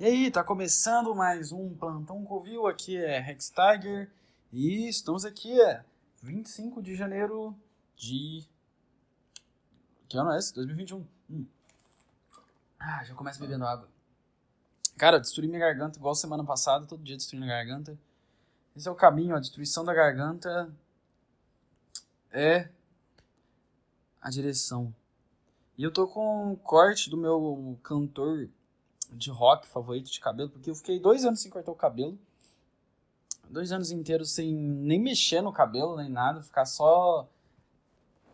E aí, tá começando mais um Plantão Covil, aqui é Rex Tiger e estamos aqui, é 25 de janeiro de... Que ano é esse? 2021. Hum. Ah, já começa bebendo água. Cara, destruí minha garganta igual semana passada, todo dia destruindo a garganta. Esse é o caminho, a destruição da garganta é a direção. E eu tô com um corte do meu cantor de rock favorito de cabelo, porque eu fiquei dois anos sem cortar o cabelo. Dois anos inteiros sem nem mexer no cabelo, nem nada, ficar só.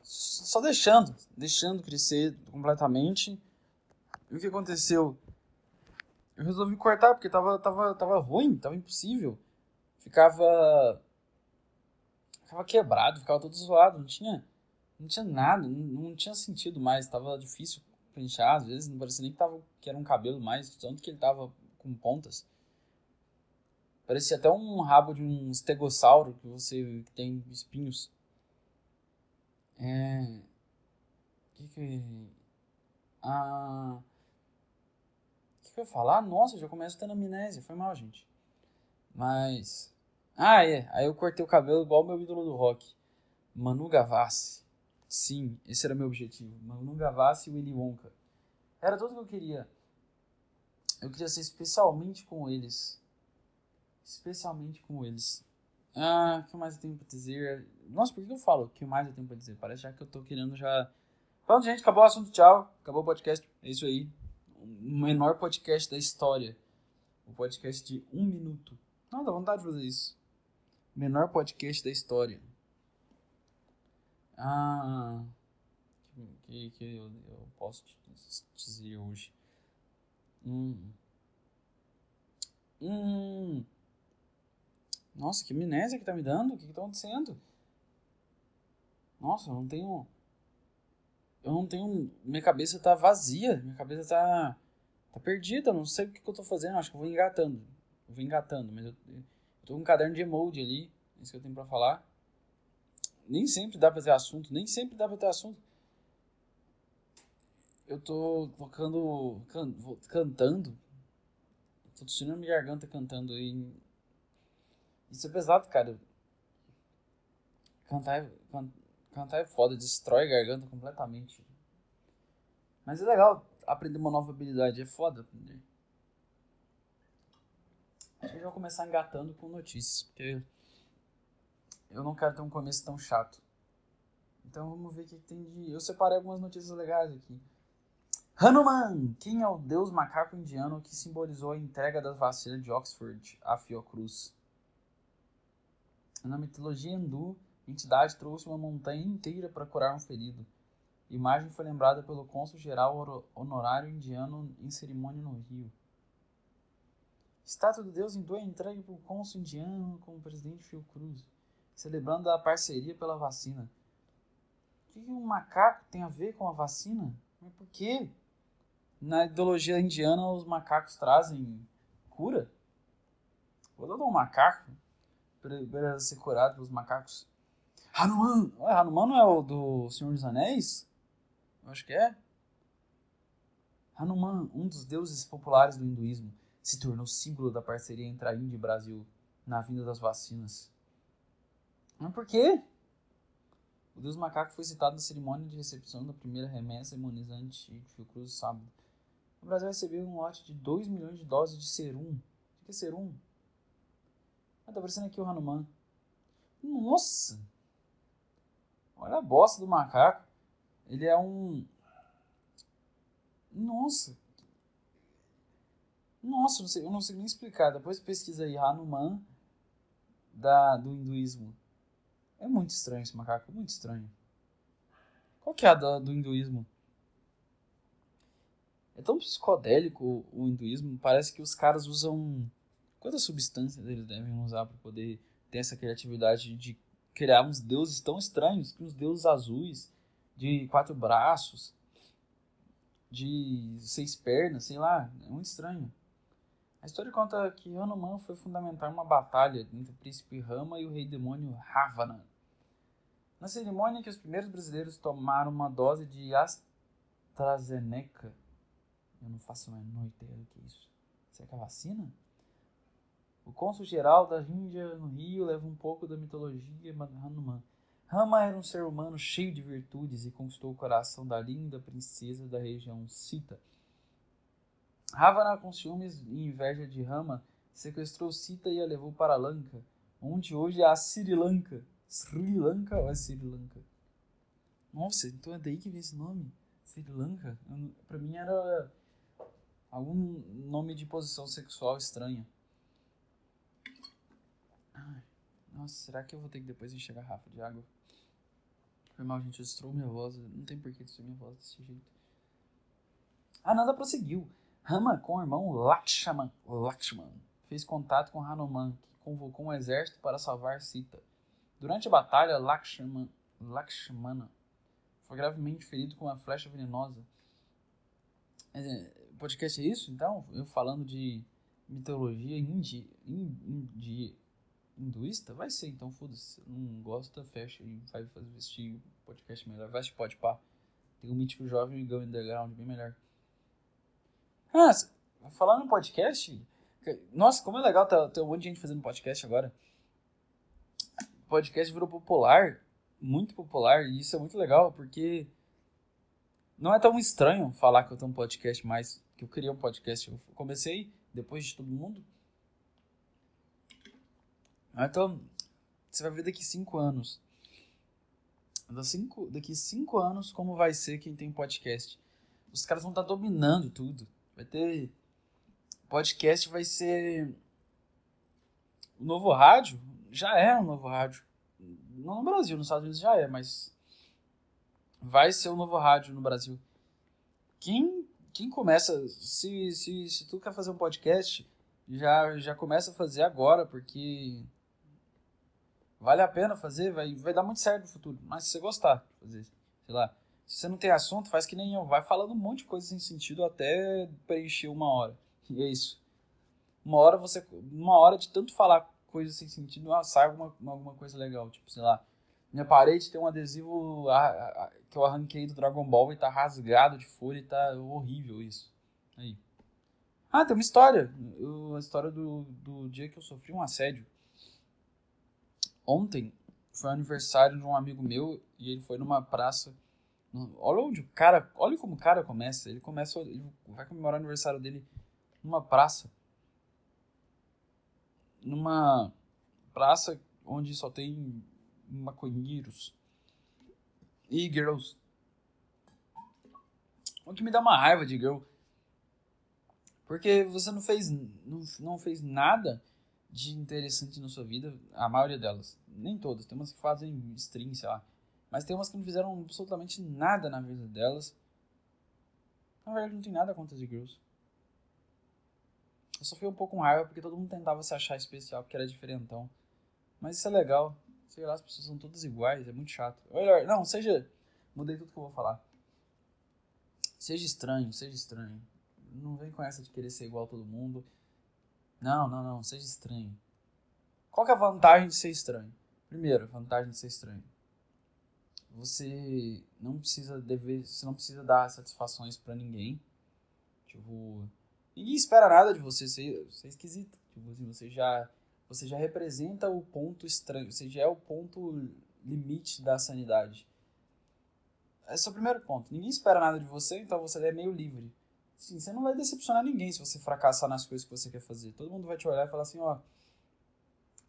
Só deixando, deixando crescer completamente. E o que aconteceu? Eu resolvi cortar porque tava, tava, tava ruim, tava impossível. Ficava. Ficava quebrado, ficava todo zoado, não tinha, não tinha nada, não, não tinha sentido mais, tava difícil pentear, às vezes não parecia nem que, tava, que era um cabelo mais, tanto que ele tava com pontas. Parecia até um rabo de um estegossauro que você que tem espinhos. É. Que que. Ah. O que, que eu ia falar? Nossa, já começo tendo amnésia. Foi mal, gente. Mas. Ah, é. Aí eu cortei o cabelo igual o meu ídolo do rock. Manu Gavassi. Sim, esse era meu objetivo. Manu Gavassi e Willy Wonka. Era tudo que eu queria. Eu queria ser especialmente com eles. Especialmente com eles. Ah, o que mais eu tenho pra dizer? Nossa, por que eu falo o que mais eu tenho pra dizer? Parece já que eu tô querendo já. Pronto, gente, acabou o assunto, tchau. Acabou o podcast. É isso aí. O menor podcast da história. O podcast de um minuto. Não, dá vontade de fazer isso. Menor podcast da história. Ah. Que, que eu, eu posso te dizer hoje. Hum. Hum. Nossa, que amnésia que tá me dando? O que, que tá acontecendo? Nossa, eu não tenho. Eu não tenho. Minha cabeça tá vazia. Minha cabeça tá. Tá perdida. Eu não sei o que, que eu tô fazendo. Acho que eu vou engatando. Eu vou engatando, mas eu, eu tô com um caderno de emoji ali. É isso que eu tenho pra falar. Nem sempre dá pra ter assunto. Nem sempre dá pra ter assunto eu tô tocando, can, cantando. Tô tossindo minha garganta cantando e. Isso é pesado, cara. Cantar é, can, cantar é foda, destrói a garganta completamente. Mas é legal aprender uma nova habilidade, é foda aprender. Acho que eu vou começar engatando com notícias, porque eu não quero ter um começo tão chato. Então vamos ver o que tem de. Eu separei algumas notícias legais aqui. Hanuman, quem é o deus macaco indiano que simbolizou a entrega das vacinas de Oxford à Fiocruz? Na mitologia hindu, a entidade trouxe uma montanha inteira para curar um ferido. A imagem foi lembrada pelo cônsul geral honorário indiano em cerimônia no Rio. Estátua do deus hindu é entregue pelo cônsul indiano como presidente Fiocruz, celebrando a parceria pela vacina. O que um macaco tem a ver com a vacina? Mas por quê? na ideologia indiana os macacos trazem cura. Vou dar um macaco para ser curado pelos macacos. Hanuman! Ué, Hanuman não é o do Senhor dos Anéis? Eu acho que é. Hanuman, um dos deuses populares do hinduísmo, se tornou símbolo da parceria entre a Índia e o Brasil na vinda das vacinas. Mas por quê? O deus macaco foi citado na cerimônia de recepção da primeira remessa imunizante de Fiocruz sábado o Brasil recebeu um lote de 2 milhões de doses de serum. O que é serum? Ah, tá aparecendo aqui o Hanuman. Nossa! Olha a bosta do macaco. Ele é um. Nossa! Nossa, não sei, eu não sei nem explicar. Depois pesquisa aí Hanuman da, do hinduísmo. É muito estranho esse macaco, muito estranho. Qual que é a do, do hinduísmo? É tão psicodélico o hinduísmo, parece que os caras usam. Quantas substâncias eles devem usar para poder ter essa criatividade de criar uns deuses tão estranhos, uns deuses azuis, de quatro braços, de seis pernas, sei lá, é muito estranho. A história conta que Hanuman foi fundamentar uma batalha entre o príncipe Rama e o rei demônio Ravana. Na cerimônia que os primeiros brasileiros tomaram uma dose de AstraZeneca eu não faço a menor ideia do que é isso. Será que é vacina? O cônsul geral da Índia no Rio leva um pouco da mitologia Hanuman. Rama era um ser humano cheio de virtudes e conquistou o coração da linda princesa da região Sita. Ravana, com ciúmes e inveja de Rama, sequestrou Sita e a levou para Lanka, onde hoje é a Sri Lanka. Sri Lanka ou é Sri Lanka? Nossa, então é daí que vem esse nome? Sri Lanka? Pra mim era algum nome de posição sexual estranha. Nossa, será que eu vou ter que depois encher a de água? Foi mal, gente, eu minha voz. Não tem porquê destruir minha voz desse jeito. Ah, nada prosseguiu. Rama, com o irmão Lakshman, Lakshman, fez contato com Hanuman, que convocou um exército para salvar Sita. Durante a batalha, Lakshman, Lakshmana foi gravemente ferido com uma flecha venenosa. O podcast é isso, então? Eu falando de mitologia indi, indi, hinduísta? Vai ser, então foda-se. Não gosta, fecha e vai fazer vestir podcast melhor. Vai pode pá. Tem um mítico jovem e Go Underground bem melhor. Ah, falando no podcast, nossa, como é legal ter, ter um monte de gente fazendo podcast agora. O podcast virou popular, muito popular, e isso é muito legal, porque não é tão estranho falar que eu tenho um podcast mais, que eu queria um podcast. Eu comecei depois de todo mundo. Então, você vai ver daqui cinco anos. Daqui cinco anos, como vai ser quem tem podcast. Os caras vão estar tá dominando tudo. Vai ter. Podcast vai ser. O novo rádio já é um novo rádio. Não no Brasil, nos Estados Unidos já é, mas. Vai ser o novo rádio no Brasil. Quem, quem começa. Se, se, se tu quer fazer um podcast, já, já começa a fazer agora, porque. Vale a pena fazer, vai, vai dar muito certo no futuro. Mas se você gostar de fazer, sei lá, se você não tem assunto, faz que nem eu. Vai falando um monte de coisa sem sentido até preencher uma hora. E é isso. Uma hora você. Uma hora de tanto falar coisas sem sentido, ah, sai alguma, alguma coisa legal. Tipo, sei lá. Minha parede tem um adesivo que eu arranquei do Dragon Ball e tá rasgado de folha e tá horrível isso. Aí. Ah, tem uma história. A história do, do dia que eu sofri um assédio. Ontem foi aniversário de um amigo meu e ele foi numa praça Olha onde o cara. Olha como o cara começa. Ele começa. Ele vai comemorar o aniversário dele numa praça. Numa praça onde só tem maconheiros e girls. O que me dá uma raiva de girl. Porque você não fez, não, não fez nada de interessante na sua vida. A maioria delas. Nem todas. Tem umas que fazem stream, sei lá. Mas tem umas que não fizeram absolutamente nada na vida delas. Na verdade, não tem nada contra as girls. Eu só fui um pouco com raiva porque todo mundo tentava se achar especial porque era diferentão. Mas isso é legal. Sei lá, as pessoas são todas iguais, é muito chato. Melhor, não, seja. Mudei tudo que eu vou falar. Seja estranho, seja estranho. Não vem com essa de querer ser igual a todo mundo. Não, não, não, seja estranho. Qual que é a vantagem de ser estranho? Primeiro, vantagem de ser estranho você não precisa dever, você não precisa dar satisfações para ninguém. Tipo, ninguém espera nada de você, você, você é esquisito. Tipo assim, você já você já representa o ponto estranho, você já é o ponto limite da sanidade. Esse é o primeiro ponto. Ninguém espera nada de você, então você é meio livre. Sim, você não vai decepcionar ninguém se você fracassar nas coisas que você quer fazer. Todo mundo vai te olhar e falar assim, ó,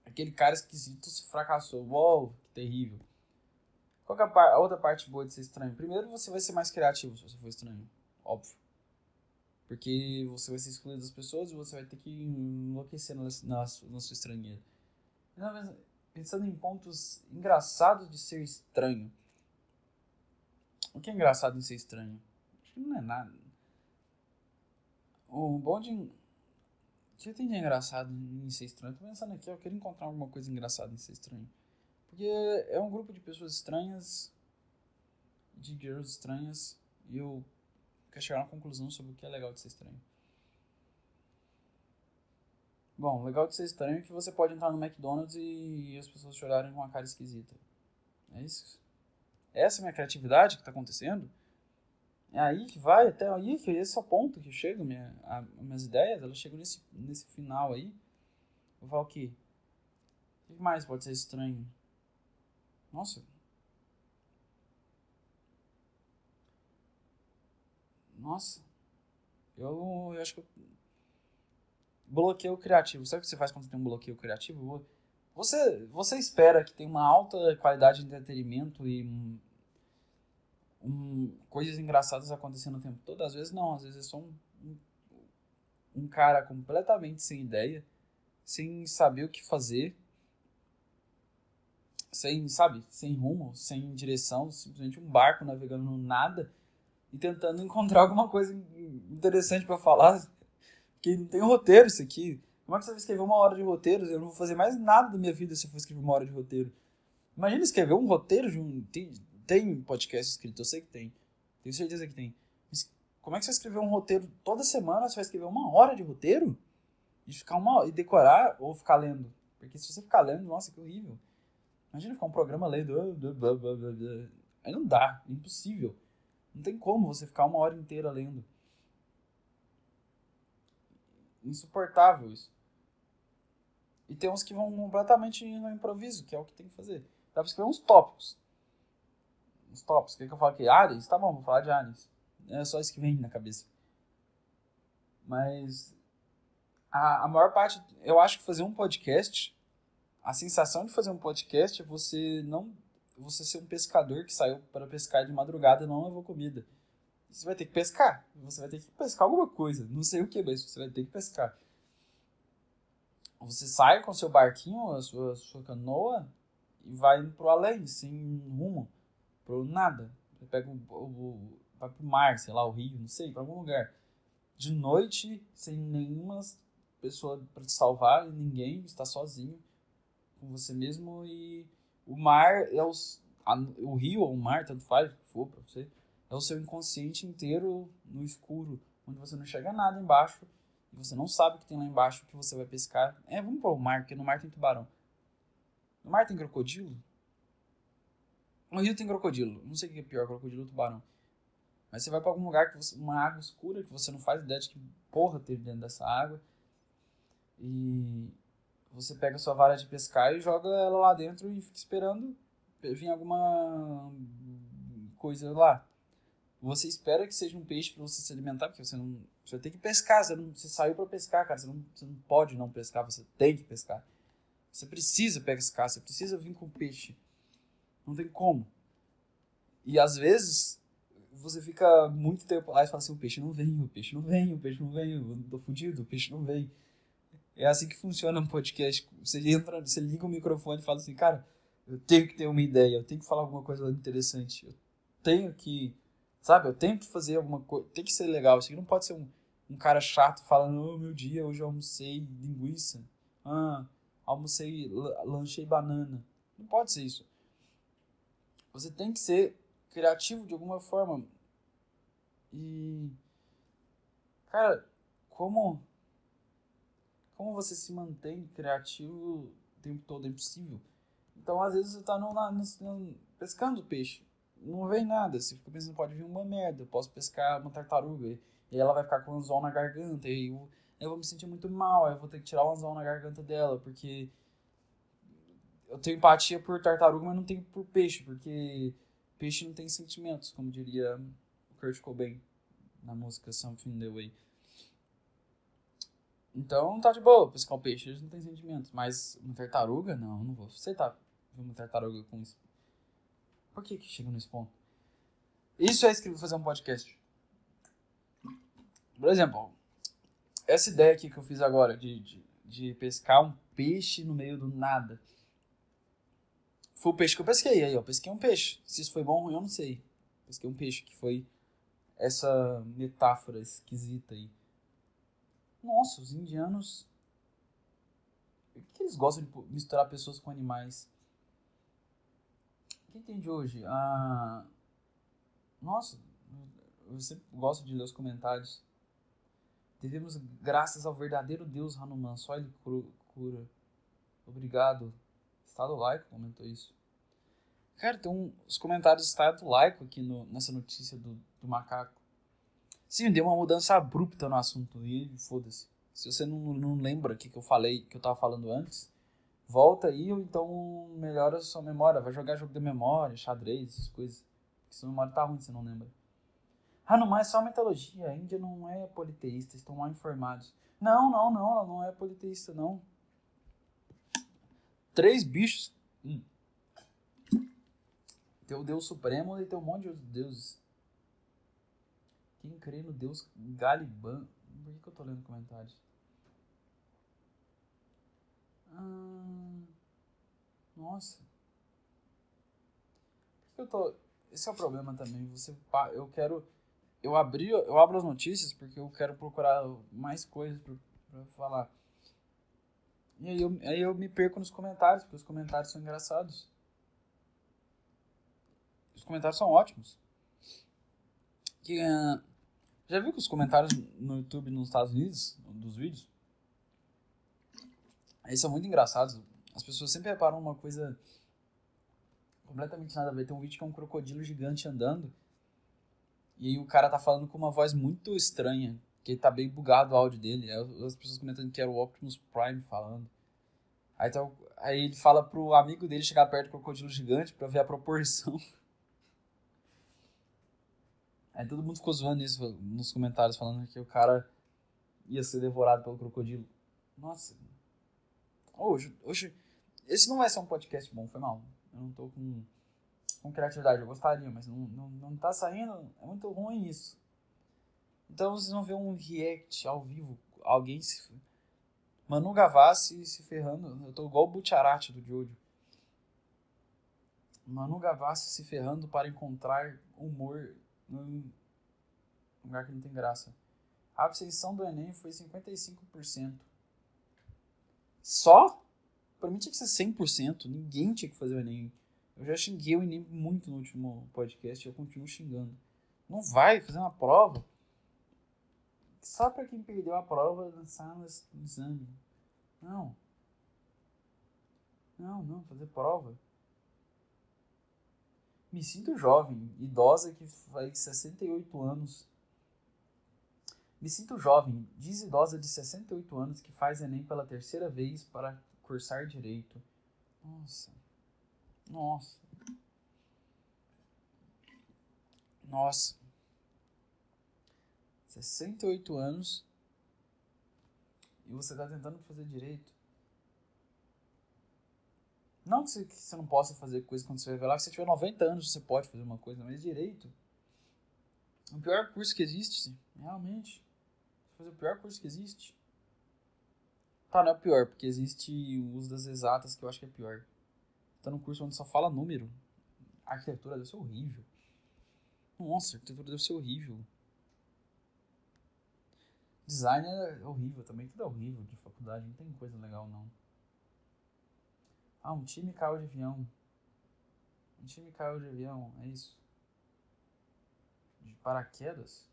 aquele cara esquisito se fracassou. Uou, que terrível. Qual é a, a, outra parte boa de ser estranho? Primeiro, você vai ser mais criativo se você for estranho. Óbvio. Porque você vai ser excluído das pessoas e você vai ter que enlouquecer na, na, na sua estranheira. Pensando em pontos engraçados de ser estranho. O que é engraçado em ser estranho? Acho que não é nada. O bom de. O que tem de engraçado em ser estranho? Tô pensando aqui, eu quero encontrar alguma coisa engraçada em ser estranho. Porque é um grupo de pessoas estranhas, de girls estranhas, e eu quero chegar uma conclusão sobre o que é legal de ser estranho. Bom, legal de ser estranho é que você pode entrar no McDonald's e as pessoas te olharem com uma cara esquisita. É isso? Essa é a minha criatividade que está acontecendo? É aí que vai, até aí, que esse é o ponto que chega, minha, a, minhas ideias, elas chegam nesse, nesse final aí. Eu falo que. O que mais pode ser estranho? Nossa. Nossa. Eu, eu acho que eu... Bloqueio criativo. Sabe o que você faz quando tem um bloqueio criativo? Você, você espera que tenha uma alta qualidade de entretenimento e um, um, coisas engraçadas acontecendo o tempo todo? Às vezes não. Às vezes é só um, um, um cara completamente sem ideia, sem saber o que fazer, sem, sabe, sem rumo, sem direção, simplesmente um barco navegando no nada e tentando encontrar alguma coisa interessante para falar. Que não tem roteiro isso aqui. Como é que você vai escrever uma hora de roteiro? Eu não vou fazer mais nada da minha vida se eu for escrever uma hora de roteiro. Imagina escrever um roteiro de um. Tem, tem podcast escrito, eu sei que tem. Tenho certeza que tem. Mas como é que você vai escrever um roteiro toda semana? Você vai escrever uma hora de roteiro? E ficar uma e decorar ou ficar lendo? Porque se você ficar lendo, nossa, que horrível. Imagina ficar um programa lendo. Aí não dá, é impossível. Não tem como você ficar uma hora inteira lendo. Insuportável isso. E tem uns que vão completamente no improviso, que é o que tem que fazer. Dá pra escrever uns tópicos. Uns tópicos. O que, que eu falo aqui? Ares? Tá bom, vou falar de Ares. É só isso que vem na cabeça. Mas a, a maior parte, eu acho que fazer um podcast, a sensação de fazer um podcast é você não você ser um pescador que saiu para pescar de madrugada e não levou comida. Você vai ter que pescar. Você vai ter que pescar alguma coisa. Não sei o que, mas você vai ter que pescar. Você sai com seu barquinho, a sua, a sua canoa, e vai pro além, sem rumo, pro nada. Você pega o, o, vai pro mar, sei lá, o rio, não sei, para algum lugar. De noite, sem nenhuma pessoa para te salvar, ninguém, está sozinho com você mesmo e o mar é os, a, o rio ou o mar, tanto faz, for pra você, é o seu inconsciente inteiro no escuro, onde você não enxerga nada embaixo e você não sabe o que tem lá embaixo que você vai pescar. É, vamos para o mar, porque no mar tem tubarão. No mar tem crocodilo? No rio tem crocodilo. Não sei o que é pior, crocodilo ou tubarão. Mas você vai para algum lugar que você, uma água escura que você não faz ideia de que porra teve dentro dessa água. E você pega sua vara de pescar e joga ela lá dentro e fica esperando vir alguma coisa lá. Você espera que seja um peixe para você se alimentar, porque você não. Você ter que pescar, você, não, você saiu para pescar, cara. Você não, você não pode não pescar, você tem que pescar. Você precisa pescar, você precisa vir com peixe. Não tem como. E às vezes você fica muito tempo lá e fala assim: o peixe não vem, o peixe não vem, o peixe não vem, eu tô fudido, o peixe não vem. É assim que funciona um podcast. Você entra, você liga o microfone e fala assim, cara, eu tenho que ter uma ideia, eu tenho que falar alguma coisa interessante, eu tenho que, sabe, eu tenho que fazer alguma coisa, tem que ser legal. Isso aqui não pode ser um, um cara chato falando, oh, meu dia, hoje eu almocei linguiça, ah, almocei, lanchei banana. Não pode ser isso. Você tem que ser criativo de alguma forma. E, cara, como como você se mantém criativo o tempo todo? É impossível. Então, às vezes, você está no, no, pescando peixe. Não vem nada. Você fica pensando, pode vir uma merda. Eu posso pescar uma tartaruga. E ela vai ficar com um anzol na garganta. E eu, eu vou me sentir muito mal. Eu vou ter que tirar o anzol na garganta dela. Porque eu tenho empatia por tartaruga, mas não tenho por peixe. Porque peixe não tem sentimentos, como diria o Kurt Cobain na música Something the Way. Então tá de boa, pescar um peixe, eles não tem sentimentos. Mas uma tartaruga, não, não vou aceitar uma tartaruga com isso. Por que que chega nesse ponto? Isso é escrever fazer um podcast. Por exemplo, essa ideia aqui que eu fiz agora de, de, de pescar um peixe no meio do nada. Foi o peixe que eu pesquei. Aí, ó, pesquei um peixe. Se isso foi bom ou ruim, eu não sei. Pesquei um peixe, que foi essa metáfora esquisita aí. Nossa, os indianos. Por que eles gostam de misturar pessoas com animais? O que tem de hoje? Ah, nossa, eu sempre gosto de ler os comentários. Devemos graças ao verdadeiro Deus Hanuman, só ele cura. Obrigado. Estado laico comentou isso. Cara, tem os comentários do Estado laico aqui no, nessa notícia do, do macaco. Sim, deu uma mudança abrupta no assunto e foda-se. Se você não, não lembra o que, que eu falei, que eu tava falando antes, volta aí ou então melhora a sua memória. Vai jogar jogo de memória, xadrez, essas coisas. Porque sua memória tá ruim, você não lembra. Ah, não, mas é só mitologia. A Índia não é politeísta, estão mal informados. Não, não, não, ela não é politeísta, não. Três bichos. Hum. Tem o Deus Supremo e tem um monte de deuses. Quem crê no Deus Galiban. Por que, que eu tô lendo comentários? Ah, nossa. Por que eu tô. Esse é o problema também. Você, eu quero. Eu abri, eu abro as notícias porque eu quero procurar mais coisas pra, pra falar. E aí eu, aí eu me perco nos comentários, porque os comentários são engraçados. Os comentários são ótimos. Que, uh, já viu que os comentários no YouTube nos Estados Unidos, dos vídeos, eles são muito engraçados. As pessoas sempre reparam uma coisa completamente nada a ver. Tem um vídeo que é um crocodilo gigante andando. E aí o cara tá falando com uma voz muito estranha. Que tá bem bugado o áudio dele. As pessoas comentando que era o Optimus Prime falando. Aí, tá, aí ele fala pro amigo dele chegar perto do crocodilo gigante pra ver a proporção. Aí todo mundo ficou zoando isso nos comentários, falando que o cara ia ser devorado pelo crocodilo. Nossa. Hoje, hoje. Esse não vai ser um podcast bom, foi mal. Eu não tô com, com criatividade. Eu gostaria, mas não, não, não tá saindo. É muito ruim isso. Então vocês vão ver um react ao vivo. Alguém se. Manu Gavassi se ferrando. Eu tô igual o Butcharati do Jojo. Manu Gavassi se ferrando para encontrar humor num lugar que não tem graça. A abstenção do Enem foi 55%. Só? Pra mim tinha que ser 100%. Ninguém tinha que fazer o Enem. Eu já xinguei o Enem muito no último podcast e eu continuo xingando. Não vai fazer uma prova só para quem perdeu a prova dançar no exame. Não. Não, não, fazer prova. Me sinto jovem, idosa que faz 68 anos. Me sinto jovem, diz idosa de 68 anos que faz Enem pela terceira vez para cursar direito. Nossa. Nossa. Nossa. 68 anos e você está tentando fazer direito. Não que você, que você, não possa fazer coisa quando você lá, que você tiver 90 anos você pode fazer uma coisa, mas direito. O pior curso que existe, realmente. Fazer o pior curso que existe. Tá, não é o pior, porque existe o uso das exatas que eu acho que é pior. Tá num curso onde só fala número. A arquitetura deve ser horrível. Nossa, a arquitetura deve ser horrível. Design é horrível também, tudo é horrível de faculdade, não tem coisa legal não. Ah, um time caiu de avião. Um time caiu de avião, é isso. De paraquedas?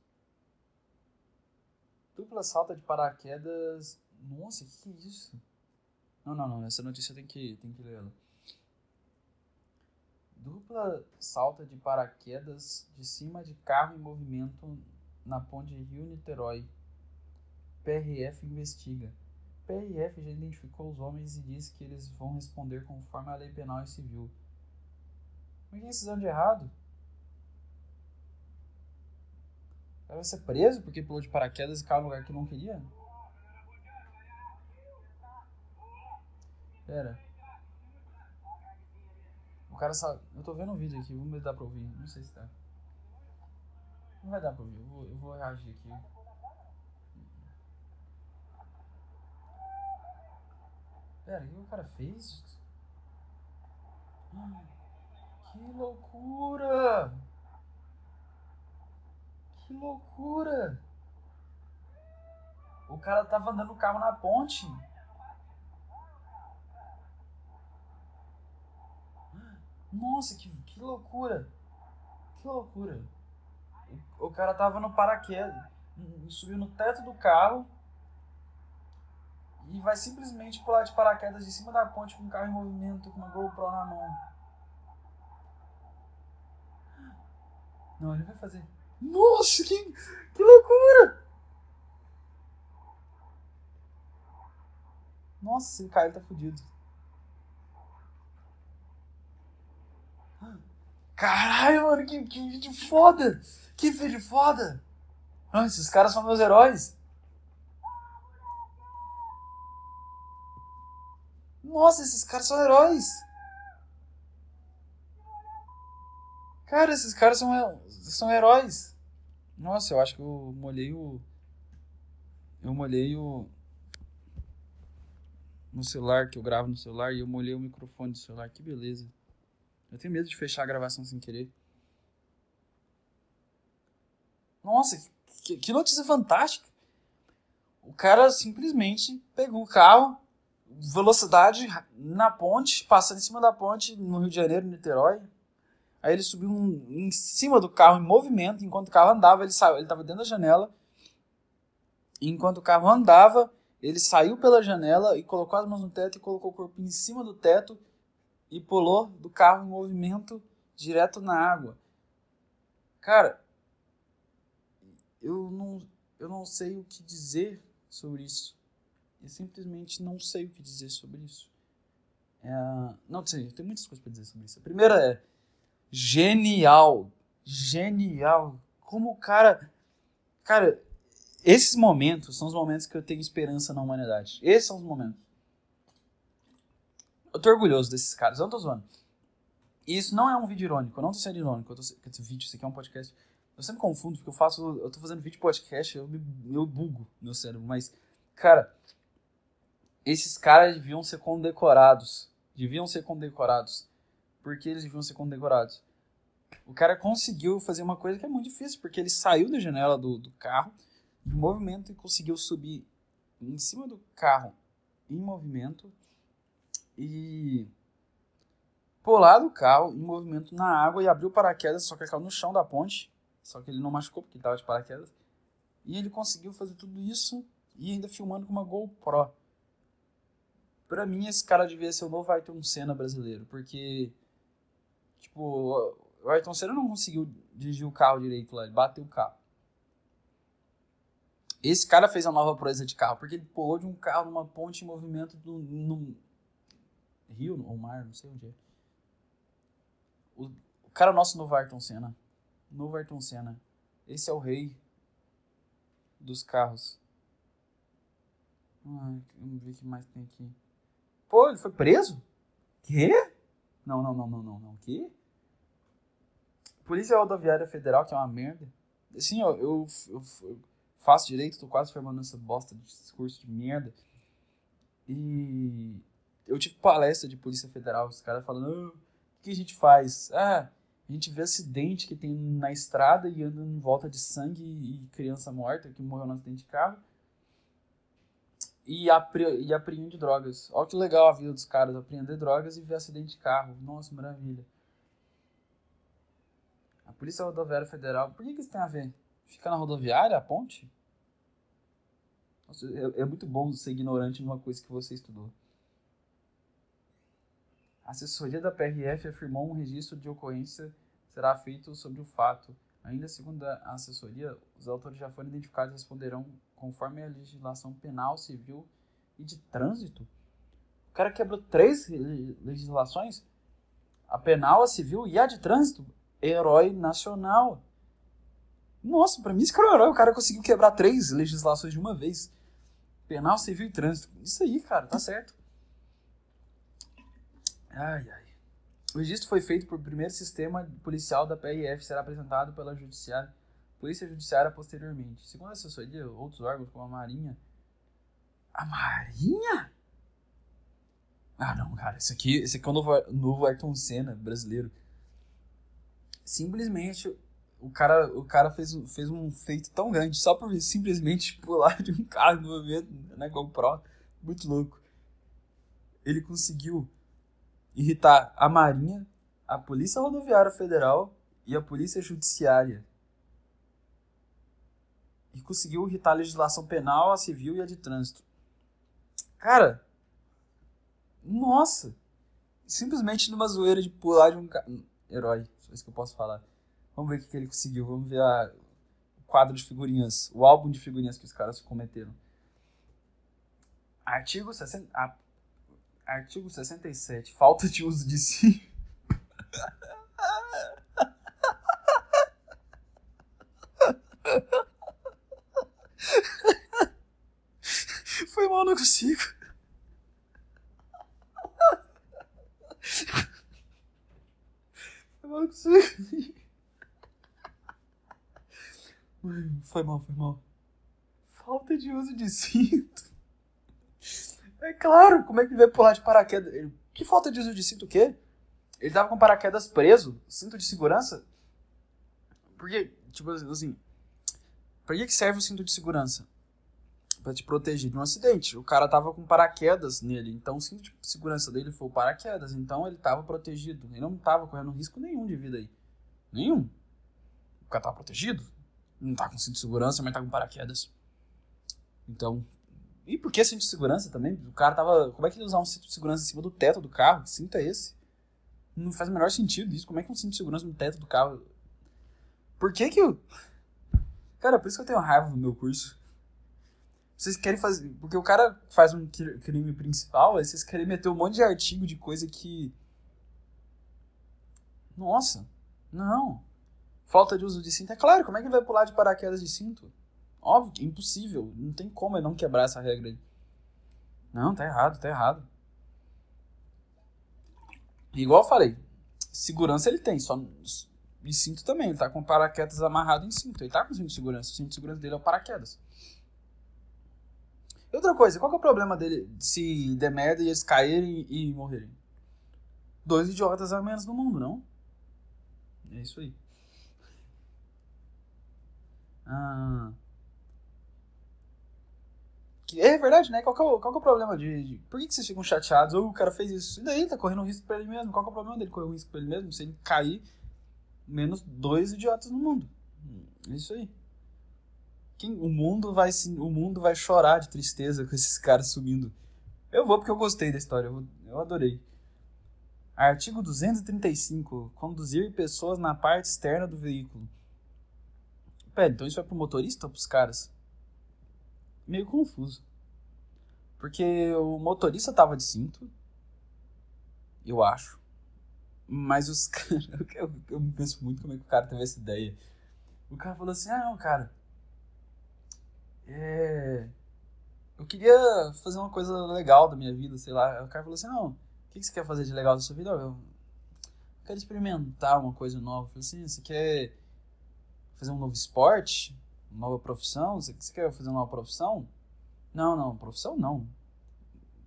Dupla salta de paraquedas. Nossa, que que é isso? Não, não, não. Essa notícia tem que, tem que ler ela. Dupla salta de paraquedas de cima de carro em movimento na ponte Rio-Niterói. PRF investiga. PRF já identificou os homens e disse que eles vão responder conforme a lei penal e civil. Mas o que eles de errado? O cara vai ser preso porque pulou de paraquedas e caiu no lugar que não queria? Pera. O cara sabe. Eu tô vendo um vídeo aqui, vamos ver se dá pra ouvir. Não sei se dá. Não vai dar pra ouvir, eu vou, eu vou reagir aqui. Pera, o que o cara fez? Que loucura! Que loucura! O cara tava andando o carro na ponte. Nossa, que, que loucura! Que loucura! O, o cara tava no paraquedas, subiu no teto do carro e vai simplesmente pular de paraquedas de cima da ponte com um carro em movimento, com uma GoPro na mão. Não, ele vai fazer. Nossa, que, que loucura! Nossa, esse cara tá fudido. Caralho, mano, que, que vídeo foda! Que vídeo foda! Ah, esses caras são meus heróis. Nossa, esses caras são heróis. Cara, esses caras são, são heróis. Nossa, eu acho que eu molhei o. Eu molhei o. No celular, que eu gravo no celular, e eu molhei o microfone do celular. Que beleza. Eu tenho medo de fechar a gravação sem querer. Nossa, que, que notícia fantástica. O cara simplesmente pegou o carro, velocidade na ponte, passando em cima da ponte no Rio de Janeiro, Niterói. Aí ele subiu um, em cima do carro em movimento, enquanto o carro andava, ele saiu, ele estava dentro da janela. E enquanto o carro andava, ele saiu pela janela e colocou as mãos no teto e colocou o corpo em cima do teto e pulou do carro em movimento direto na água. Cara, eu não, eu não sei o que dizer sobre isso. Eu simplesmente não sei o que dizer sobre isso. É, não sei, tenho muitas coisas para dizer sobre isso. A primeira é genial. Genial. Como o cara. Cara, esses momentos são os momentos que eu tenho esperança na humanidade. Esses são os momentos. Eu tô orgulhoso desses caras, eu não tô zoando. E isso não é um vídeo irônico, eu não tô sendo irônico. Eu tô, esse vídeo, isso aqui é um podcast. Eu sempre confundo, porque eu faço. Eu tô fazendo vídeo podcast, eu, me, eu bugo meu cérebro. Mas, cara, esses caras deviam ser condecorados. Deviam ser condecorados. Por que eles deviam ser condecorados? O cara conseguiu fazer uma coisa que é muito difícil, porque ele saiu da janela do, do carro, em movimento, e conseguiu subir em cima do carro, em movimento, e pular do carro em movimento na água e abriu o paraquedas, só que ele caiu no chão da ponte. Só que ele não machucou porque estava de paraquedas. E ele conseguiu fazer tudo isso e ainda filmando com uma GoPro. Pra mim, esse cara devia ser o novo Ayrton Senna brasileiro, porque, tipo, o Ayrton Senna não conseguiu dirigir o carro direito lá, ele bateu o carro. Esse cara fez a nova proeza de carro, porque ele pulou de um carro numa ponte em movimento do, no, rio ou mar, não sei onde é. O, o cara nosso novo Ayrton Senna. Novo Ayrton Senna. Esse é o rei dos carros. Ai, vamos ver o que mais tem aqui. Pô, ele foi preso? Quê? Não, não, não, não, não, não. Quê? Polícia Rodoviária Federal, que é uma merda. Sim, eu, eu, eu, eu faço direito, tô quase formando essa bosta de discurso de merda. E eu tive palestra de Polícia Federal, os caras falando, oh, o que a gente faz? Ah, a gente vê acidente que tem na estrada e anda em volta de sangue e criança morta que morreu no acidente de carro. E, apre e apreende drogas. Olha que legal a vida dos caras, apreender drogas e ver acidente de carro. Nossa, maravilha. A Polícia Rodoviária Federal, por que, que isso tem a ver? Fica na rodoviária, a ponte? Nossa, é, é muito bom ser ignorante numa coisa que você estudou. A assessoria da PRF afirmou um registro de ocorrência será feito sobre o fato. Ainda segundo a assessoria, os autores já foram identificados e responderão conforme a legislação penal, civil e de trânsito. O cara quebrou três legislações: a penal, a civil e a de trânsito. Herói nacional. Nossa, pra mim esse cara é um herói. O cara conseguiu quebrar três legislações de uma vez: penal, civil e trânsito. Isso aí, cara, tá certo. Ai, ai. O registro foi feito por primeiro sistema policial da PRF será apresentado pela judiciária, Polícia Judiciária posteriormente. Segundo a assessoria, outros órgãos como a Marinha. A Marinha? Ah, não, cara. Esse aqui, esse aqui é o novo, novo Ayrton Senna brasileiro. Simplesmente o cara, o cara fez, fez um feito tão grande só por simplesmente pular de um carro no movimento na GoPro. Muito louco. Ele conseguiu irritar a Marinha, a Polícia Rodoviária Federal e a Polícia Judiciária. E conseguiu irritar a legislação penal, a civil e a de trânsito. Cara, nossa! Simplesmente numa zoeira de pular de um carro. Herói, só isso que eu posso falar. Vamos ver o que ele conseguiu. Vamos ver a... quadro de figurinhas, o álbum de figurinhas que os caras cometeram. Artigo, 60, a, artigo 67. Falta de uso de si. Foi mal, não consigo. Foi mal, não consigo. Foi mal, foi mal. Falta de uso de cinto. Claro, como é que ele vai pular de paraquedas? Que falta de uso de cinto o quê? Ele tava com paraquedas preso, cinto de segurança? Porque, tipo assim, pra que serve o cinto de segurança? Pra te proteger de um acidente. O cara tava com paraquedas nele, então o cinto de segurança dele foi o paraquedas, então ele tava protegido. Ele não tava correndo risco nenhum de vida aí. Nenhum. O cara tava protegido. Não tá com cinto de segurança, mas tá com paraquedas. Então. E por que cinto de segurança também? O cara tava. Como é que ele usar um cinto de segurança em cima do teto do carro? Que cinto é esse? Não faz o menor sentido isso. Como é que um cinto de segurança no teto do carro? Por que que eu. Cara, por isso que eu tenho raiva no meu curso. Vocês querem fazer. Porque o cara faz um crime principal, aí vocês querem meter um monte de artigo de coisa que. Nossa, não. Falta de uso de cinto. É claro, como é que ele vai pular de paraquedas de cinto? Óbvio impossível. Não tem como ele não quebrar essa regra aí. Não, tá errado, tá errado. Igual eu falei, segurança ele tem, só e cinto também. Ele tá com paraquedas amarrado em cinto. Ele tá com cinto de segurança. O cinto de segurança dele é o paraquedas. E outra coisa, qual que é o problema dele se der merda e eles caírem e morrerem? Dois idiotas a menos no mundo, não? É isso aí. Ah. É verdade, né? Qual que é o, qual que é o problema de, de, Por que, vocês ficam chateados? Ou o cara fez isso? E daí? Tá correndo um risco pra ele mesmo. Qual que é o problema dele correr um risco pra ele mesmo? Se ele cair, menos dois idiotas no mundo. É isso aí. Quem, o mundo vai o mundo vai chorar de tristeza com esses caras subindo. Eu vou porque eu gostei da história, eu, eu adorei. Artigo 235. Conduzir pessoas na parte externa do veículo. Pera, então isso é pro motorista ou pros caras? Meio confuso. Porque o motorista tava de cinto. Eu acho. Mas os caras. Eu, eu penso muito como é que o cara teve essa ideia. O cara falou assim: ah, não, cara. É. Eu queria fazer uma coisa legal da minha vida, sei lá. O cara falou assim: não, o que você quer fazer de legal da sua vida? Eu quero experimentar uma coisa nova. Eu falei assim: você quer fazer um novo esporte? Nova profissão? Você, quer fazer uma nova profissão? Não, não, profissão não.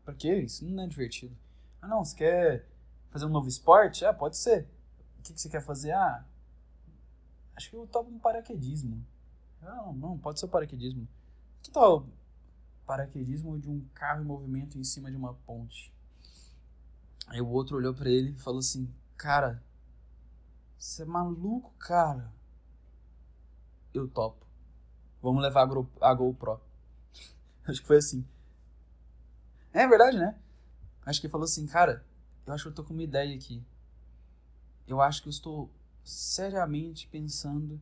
Pra quê? Isso não é divertido. Ah, não, você quer fazer um novo esporte? Ah, pode ser. O que, você quer fazer? Ah, acho que eu topo um paraquedismo. Não, não, pode ser o paraquedismo. Que tal paraquedismo de um carro em movimento em cima de uma ponte? Aí o outro olhou para ele e falou assim: Cara, você é maluco, cara? Eu topo. Vamos levar a GoPro. Acho que foi assim. É verdade, né? Acho que ele falou assim, cara, eu acho que eu tô com uma ideia aqui. Eu acho que eu estou seriamente pensando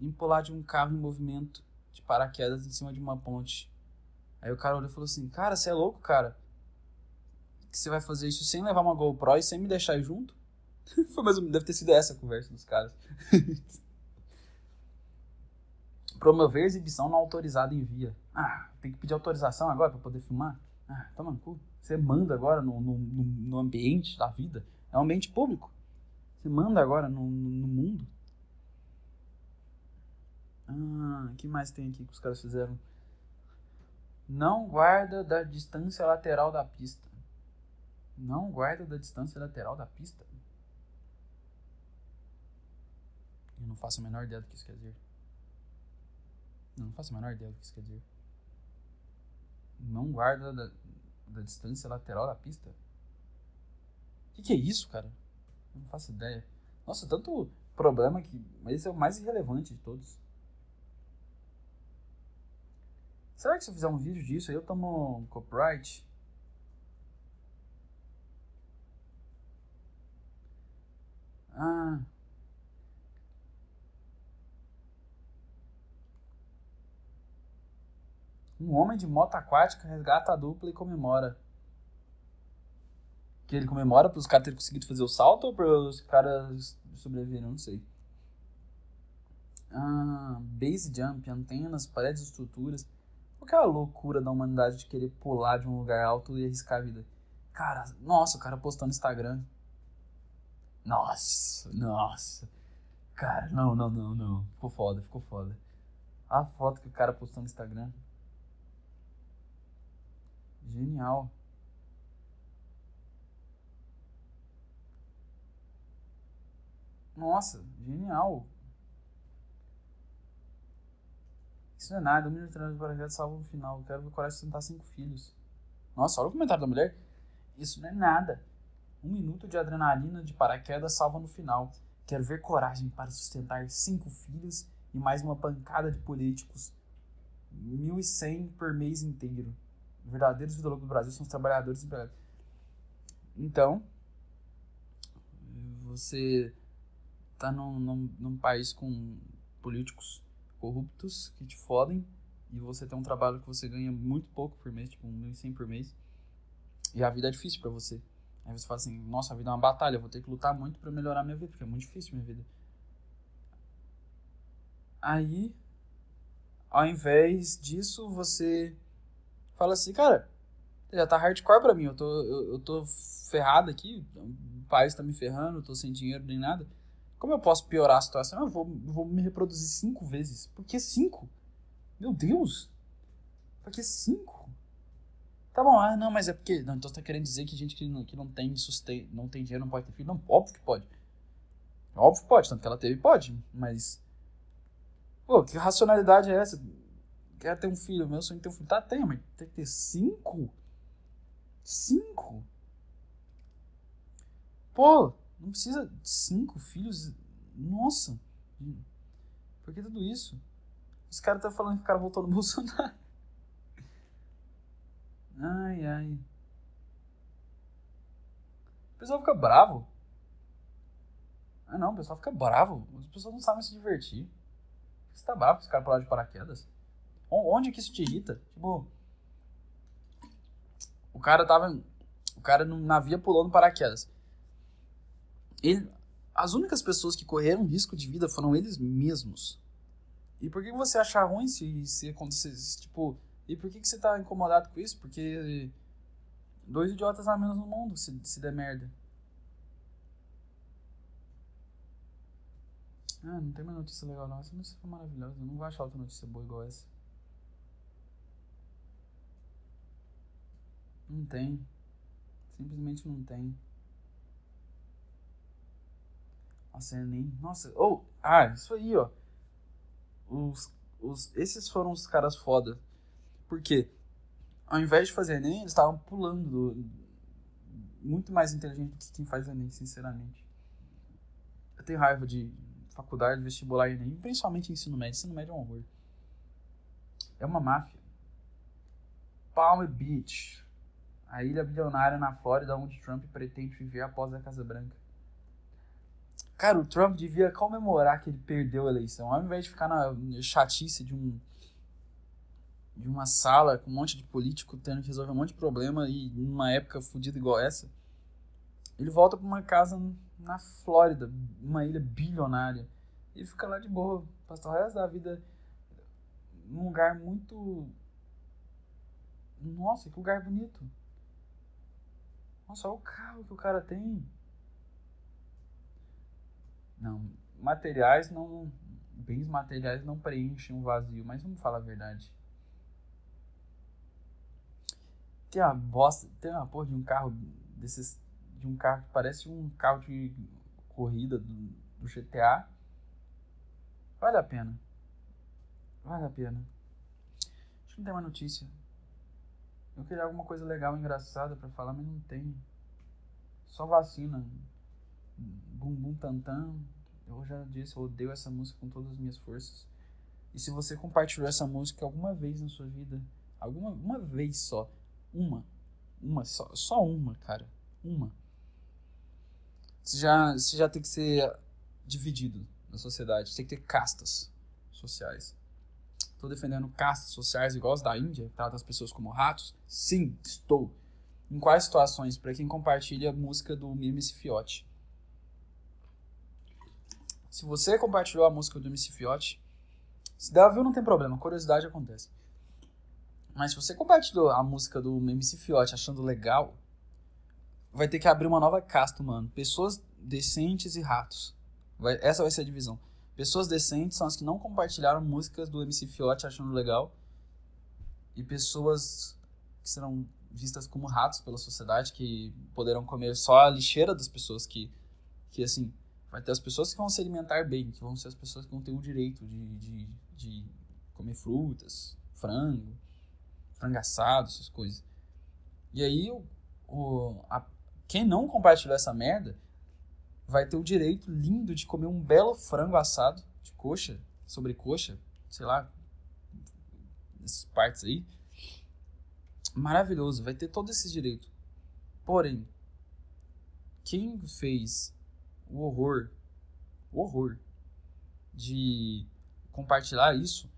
em pular de um carro em movimento de paraquedas em cima de uma ponte. Aí o cara olhou e falou assim: Cara, você é louco, cara? Que você vai fazer isso sem levar uma GoPro e sem me deixar junto? Foi mais deve ter sido essa a conversa dos caras. Promover exibição não autorizada em via. Ah, tem que pedir autorização agora para poder filmar? Ah, toma no cu. Você manda agora no, no, no ambiente da vida. É um ambiente público. Você manda agora no, no mundo. Ah, que mais tem aqui que os caras fizeram? Não guarda da distância lateral da pista. Não guarda da distância lateral da pista. Eu não faço a menor ideia do que isso quer dizer. Não faço a menor ideia do que isso quer dizer. Não guarda da, da distância lateral da pista? O que, que, é isso, cara? Não faço ideia. Nossa, tanto problema que. Mas esse é o mais irrelevante de todos. Será que se eu fizer um vídeo disso aí eu tomo copyright? Ah. Um homem de moto aquática resgata a dupla e comemora. Que ele comemora para os caras terem conseguido fazer o salto ou para os caras sobreviverem? Não sei. Ah, base jump, antenas, paredes, estruturas. Qual que é a loucura da humanidade de querer pular de um lugar alto e arriscar a vida? Cara, nossa, o cara postou no Instagram. Nossa, nossa. Cara, não, não, não, não. Ficou foda, ficou foda. A foto que o cara postou no Instagram. Genial. Nossa, genial. Isso não é nada, um minuto de paraquedas salva no final. Quero ver coragem de tentar cinco filhos. Nossa, olha o comentário da mulher. Isso não é nada. Um minuto de adrenalina de paraquedas salva no final. Quero ver coragem para sustentar cinco filhos e mais uma pancada de políticos. 1.100 por mês inteiro. Verdadeiros vida do Brasil são os trabalhadores empregados. Então, você tá num, num, num país com políticos corruptos que te fodem e você tem um trabalho que você ganha muito pouco por mês, tipo 1.100 por mês, e a vida é difícil para você. Aí você fala assim, nossa, a vida é uma batalha, eu vou ter que lutar muito para melhorar minha vida, porque é muito difícil minha vida. Aí, ao invés disso, você fala assim, cara, já tá hardcore pra mim, eu tô, eu, eu tô ferrado aqui, o país tá me ferrando, eu tô sem dinheiro nem nada. Como eu posso piorar a situação? Eu vou, vou me reproduzir cinco vezes. Por que cinco? Meu Deus! Por que cinco? Tá bom, ah, não, mas é porque. Não, então você tá querendo dizer que gente que não, que não tem sustain, não tem dinheiro não pode ter filho? Não, óbvio que pode. Óbvio que pode, tanto que ela teve, pode, mas. Pô, que racionalidade é essa? Quer ter um filho, meu sonho é ter um filho. Tá, tem, mas tem que ter cinco? Cinco? Pô, não precisa de cinco filhos. Nossa. Por que tudo isso? Os caras estão tá falando que o cara voltou no Bolsonaro. Ai, ai. O pessoal fica bravo. Ah, não, o pessoal fica bravo. As pessoas não sabem se divertir. Você tá bravo com esse cara pular de paraquedas? Onde que isso te irrita? Tipo, o cara tava. O cara no navio pulou no paraquedas. Ele, as únicas pessoas que correram risco de vida foram eles mesmos. E por que você achar ruim se, se acontecesse, tipo... E por que, que você tá incomodado com isso? Porque dois idiotas a menos no mundo se, se der merda. Ah, não tem uma notícia legal não. Essa notícia foi maravilhosa. Eu não vou achar outra notícia boa igual essa. Não tem. Simplesmente não tem. Nossa, Enem. Nossa, oh, ah, isso aí, ó. Os, os, esses foram os caras foda. Porque, ao invés de fazer Enem, eles estavam pulando. Do, muito mais inteligente do que quem faz Enem, sinceramente. Eu tenho raiva de faculdade, vestibular e Enem, principalmente ensino médio. Ensino médio é um horror. É uma máfia. Palm Beach, a ilha bilionária na Flórida onde Trump pretende viver após a Casa Branca. Cara, o Trump devia comemorar que ele perdeu a eleição, ao invés de ficar na chatice de um de uma sala com um monte de político tendo que resolver um monte de problema e numa época fodida igual essa. Ele volta para uma casa na Flórida, uma ilha bilionária. Ele fica lá de boa, passa o resto da vida num lugar muito. Nossa, que lugar bonito. Nossa, olha o carro que o cara tem. Não, materiais não. Bens materiais não preenchem um vazio, mas vamos falar a verdade. Tem uma bosta, tem uma porra de um carro desses. De um carro que parece um carro de corrida do, do GTA. Vale a pena. Vale a pena. Acho que não tem mais notícia. Eu queria alguma coisa legal, engraçada para falar, mas não tem. Só vacina. Bum Bum Tantan. Eu já disse, eu odeio essa música com todas as minhas forças. E se você compartilhou essa música alguma vez na sua vida, alguma uma vez só, uma, uma só, só uma, cara, uma. Você já, você já tem que ser dividido na sociedade, tem que ter castas sociais. Estou defendendo castas sociais igual as da Índia, trata as pessoas como ratos? Sim, estou. Em quais situações? Para quem compartilha a música do MC Fiote. Se você compartilhou a música do MC Fiote, se der viu, não tem problema, curiosidade acontece. Mas se você compartilhou a música do MC Fiote achando legal, vai ter que abrir uma nova casta, mano. Pessoas decentes e ratos. Vai, essa vai ser a divisão. Pessoas decentes são as que não compartilharam músicas do MC Fiote achando legal. E pessoas que serão vistas como ratos pela sociedade, que poderão comer só a lixeira das pessoas que, que assim, vai ter as pessoas que vão se alimentar bem, que vão ser as pessoas que vão ter o direito de, de, de comer frutas, frango, frango assado, essas coisas. E aí, o, o, a, quem não compartilhou essa merda vai ter o direito lindo de comer um belo frango assado de coxa, sobre coxa, sei lá, essas partes aí. Maravilhoso, vai ter todo esse direito. Porém, quem fez o horror, o horror de compartilhar isso,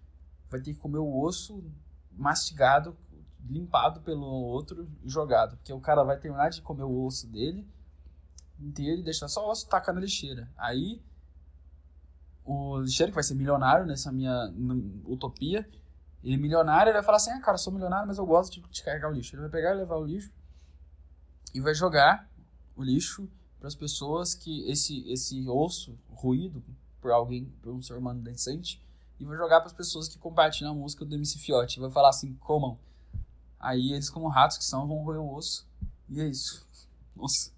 vai ter que comer o osso mastigado, limpado pelo outro e jogado. Porque o cara vai terminar de comer o osso dele inteiro e deixar só o osso tacar na lixeira. Aí o lixeiro, que vai ser milionário nessa minha utopia, ele milionário, ele vai falar assim: ah, cara, sou milionário, mas eu gosto de, de carregar o lixo. Ele vai pegar e levar o lixo e vai jogar o lixo para as pessoas que esse esse osso ruído por alguém, por um ser humano decente, e vai jogar para as pessoas que compartilham a música do MC Fiote. Vai falar assim, comam. Aí eles, como ratos que são, vão roer o osso. E é isso. Nossa.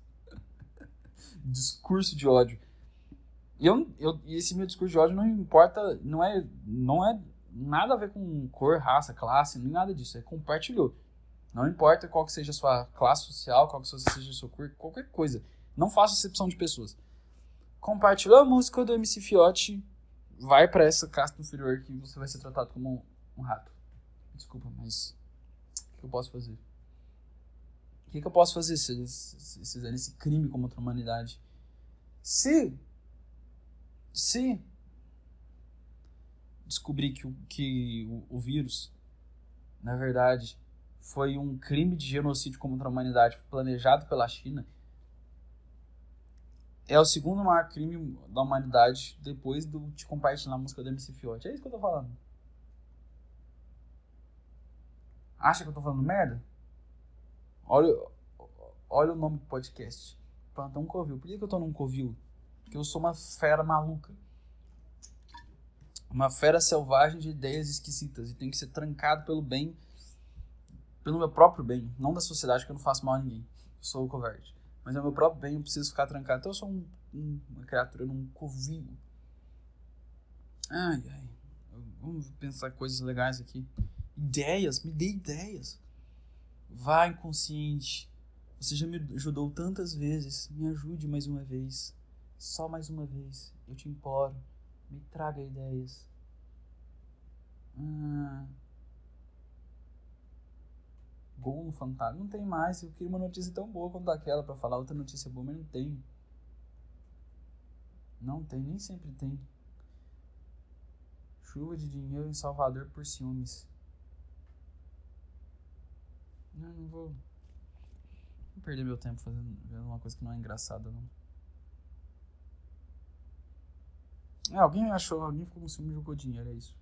Discurso de ódio. E eu, eu, esse meu discurso de ódio não importa, não é, não é nada a ver com cor, raça, classe, nem nada disso. É compartilhou. Não importa qual que seja a sua classe social, qual que seja a sua cor, qualquer coisa. Não faça exceção de pessoas. Compartilhou a música do MC Fiote, vai para essa casta inferior que você vai ser tratado como um, um rato. Desculpa, mas o que eu posso fazer? Que, que eu posso fazer se fizerem esse crime contra a humanidade? Se se descobrir que, que o, o vírus, na verdade, foi um crime de genocídio contra a humanidade planejado pela China é o segundo maior crime da humanidade depois do de compartilhar a música do MC Fiote. É isso que eu tô falando. Acha que eu tô falando merda? Olha, olha o nome do podcast. Plantão Covil. Por que, que eu tô num Covil? Porque eu sou uma fera maluca. Uma fera selvagem de ideias esquisitas. E tem que ser trancado pelo bem. Pelo meu próprio bem. Não da sociedade, que eu não faço mal a ninguém. Eu sou o covarde mas é o meu próprio bem, eu preciso ficar trancado. Então eu sou um, um, uma criatura num covil. Ai, ai. Vamos pensar coisas legais aqui. Ideias, me dê ideias. Vá, inconsciente. Você já me ajudou tantas vezes. Me ajude mais uma vez. Só mais uma vez. Eu te imploro. Me traga ideias. Ah. Gol no Fantástico. Não tem mais. Eu queria uma notícia tão boa quanto aquela para falar outra notícia boa, mas não tem. Não tem, nem sempre tem. Chuva de dinheiro em Salvador por ciúmes. Não, não vou. Não perder meu tempo fazendo, fazendo uma coisa que não é engraçada, não. É, alguém achou, alguém ficou com ciúme e jogou dinheiro, é isso.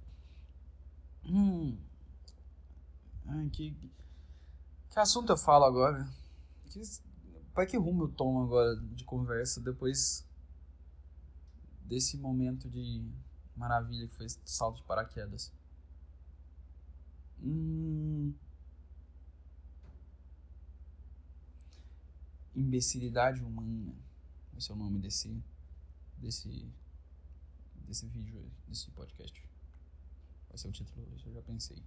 Hum. Ai, que. Que assunto eu falo agora? Que, para que rumo eu tomo agora de conversa depois desse momento de maravilha que foi esse salto de paraquedas? Hum... Imbecilidade humana. Esse é o nome desse desse desse vídeo, desse podcast. Vai ser o título, eu já pensei.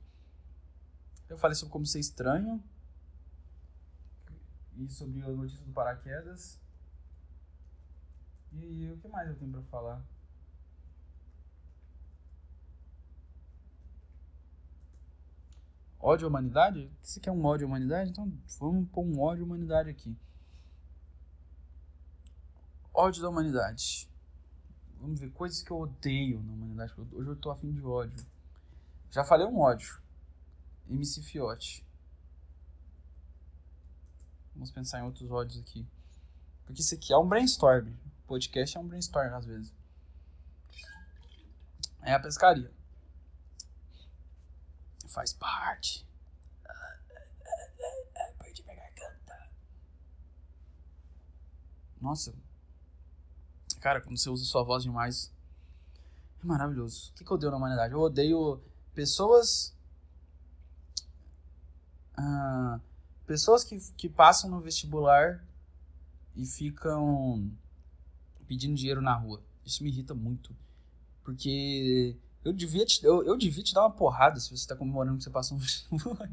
Eu falei sobre como ser estranho, e sobre a notícia do paraquedas. E o que mais eu tenho para falar? Ódio à humanidade? Você quer um ódio à humanidade? Então vamos pôr um ódio à humanidade aqui. Ódio da humanidade. Vamos ver coisas que eu odeio na humanidade. Hoje eu tô afim de ódio. Já falei um ódio. MC Fiote. Vamos pensar em outros ódios aqui. Porque isso aqui é um brainstorm. Podcast é um brainstorm às vezes. É a pescaria. Faz parte. Nossa. Cara, quando você usa sua voz demais. É maravilhoso. O que, que eu odeio na humanidade? Eu odeio pessoas. Ah, pessoas que, que passam no vestibular e ficam pedindo dinheiro na rua. Isso me irrita muito. Porque eu devia te, eu, eu devia te dar uma porrada se você está comemorando que você passou um vestibular.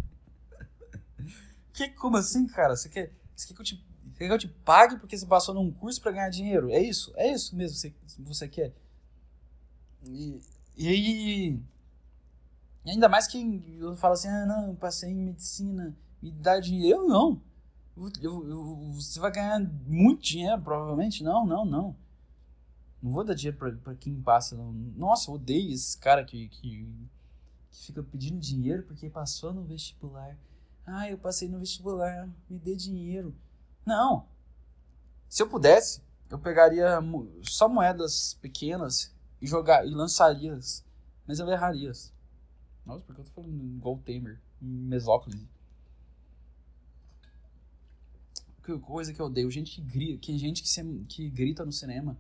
que, como assim, cara? Você quer, você quer que eu te quer que eu te pague porque você passou num curso para ganhar dinheiro? É isso? É isso mesmo que você, você quer? E, e aí. E ainda mais que eu falo assim: ah, não, eu passei em medicina, me dá dinheiro. Eu não. Eu, eu, você vai ganhar muito dinheiro, provavelmente. Não, não, não. Não vou dar dinheiro pra quem passa. Não. Nossa, eu odeio esse cara que, que, que fica pedindo dinheiro porque passou no vestibular. Ah, eu passei no vestibular, me dê dinheiro. Não. Se eu pudesse, eu pegaria só moedas pequenas e jogar e lançaria, mas eu erraria. Nossa, porque eu tô falando igual o Temer, mesóclise. Que coisa que eu odeio, gente que grita, que gente que, se, que grita no cinema.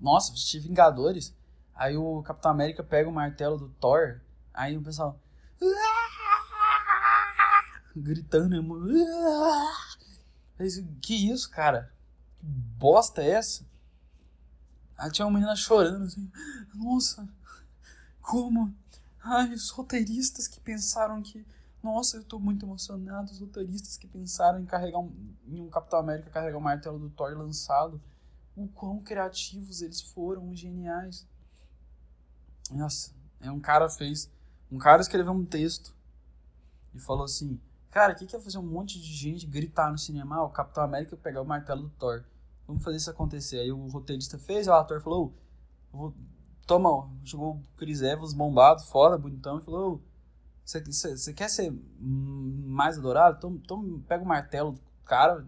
Nossa, assisti Vingadores. Aí o Capitão América pega o martelo do Thor. Aí o pessoal. Gritando. Que isso, cara? Que bosta é essa? Aí tinha uma menina chorando assim. Nossa, como? Ai, os roteiristas que pensaram que. Nossa, eu tô muito emocionado. Os roteiristas que pensaram em carregar um, em um Capitão América carregar o martelo do Thor lançado. O quão criativos eles foram, geniais. Nossa, é um cara fez. Um cara escreveu um texto e falou assim: Cara, o que, que é fazer um monte de gente gritar no cinema? Ah, o Capitão América pegar o martelo do Thor. Vamos fazer isso acontecer. Aí o roteirista fez, o ator falou: vou, Toma, jogou o Chris Evans bombado, fora, bonitão, e falou: Você quer ser mais adorado? Então, então pega o martelo do cara,